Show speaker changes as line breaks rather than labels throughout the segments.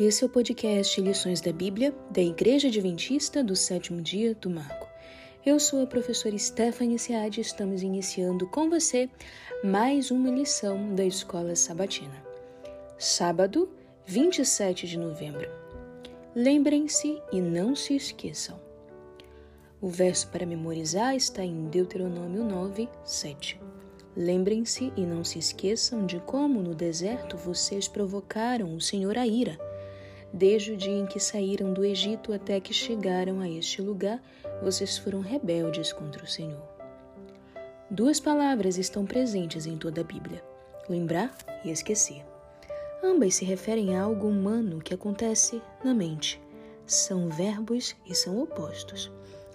Esse é o podcast Lições da Bíblia da Igreja Adventista do Sétimo Dia do Marco. Eu sou a professora Stephanie Seade e estamos iniciando com você mais uma lição da Escola Sabatina. Sábado, 27 de novembro. Lembrem-se e não se esqueçam. O verso para memorizar está em Deuteronômio 9, 7. Lembrem-se e não se esqueçam de como no deserto vocês provocaram o Senhor a ira Desde o dia em que saíram do Egito até que chegaram a este lugar, vocês foram rebeldes contra o Senhor. Duas palavras estão presentes em toda a Bíblia: lembrar e esquecer. Ambas se referem a algo humano que acontece na mente. São verbos e são opostos.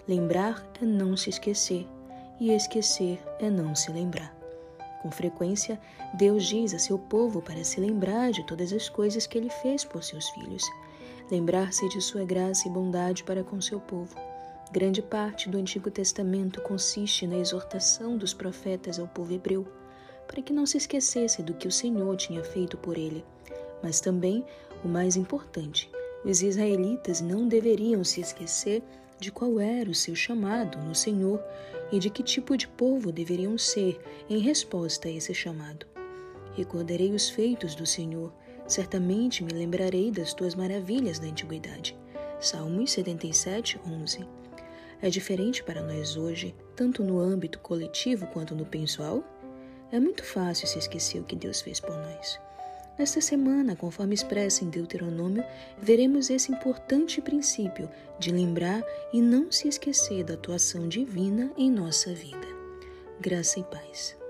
Lembrar é não se esquecer, e esquecer é não se lembrar. Com frequência, Deus diz a seu povo para se lembrar de todas as coisas que ele fez por seus filhos, lembrar-se de sua graça e bondade para com seu povo. Grande parte do Antigo Testamento consiste na exortação dos profetas ao povo hebreu, para que não se esquecesse do que o Senhor tinha feito por ele. Mas também, o mais importante, os israelitas não deveriam se esquecer de qual era o seu chamado no Senhor e de que tipo de povo deveriam ser em resposta a esse chamado. Recordarei os feitos do Senhor, certamente me lembrarei das tuas maravilhas da antiguidade. Salmos 77, 11. É diferente para nós hoje, tanto no âmbito coletivo quanto no pessoal? É muito fácil se esquecer o que Deus fez por nós. Nesta semana, conforme expressa em Deuteronômio, veremos esse importante princípio de lembrar e não se esquecer da atuação divina em nossa vida. Graça e paz.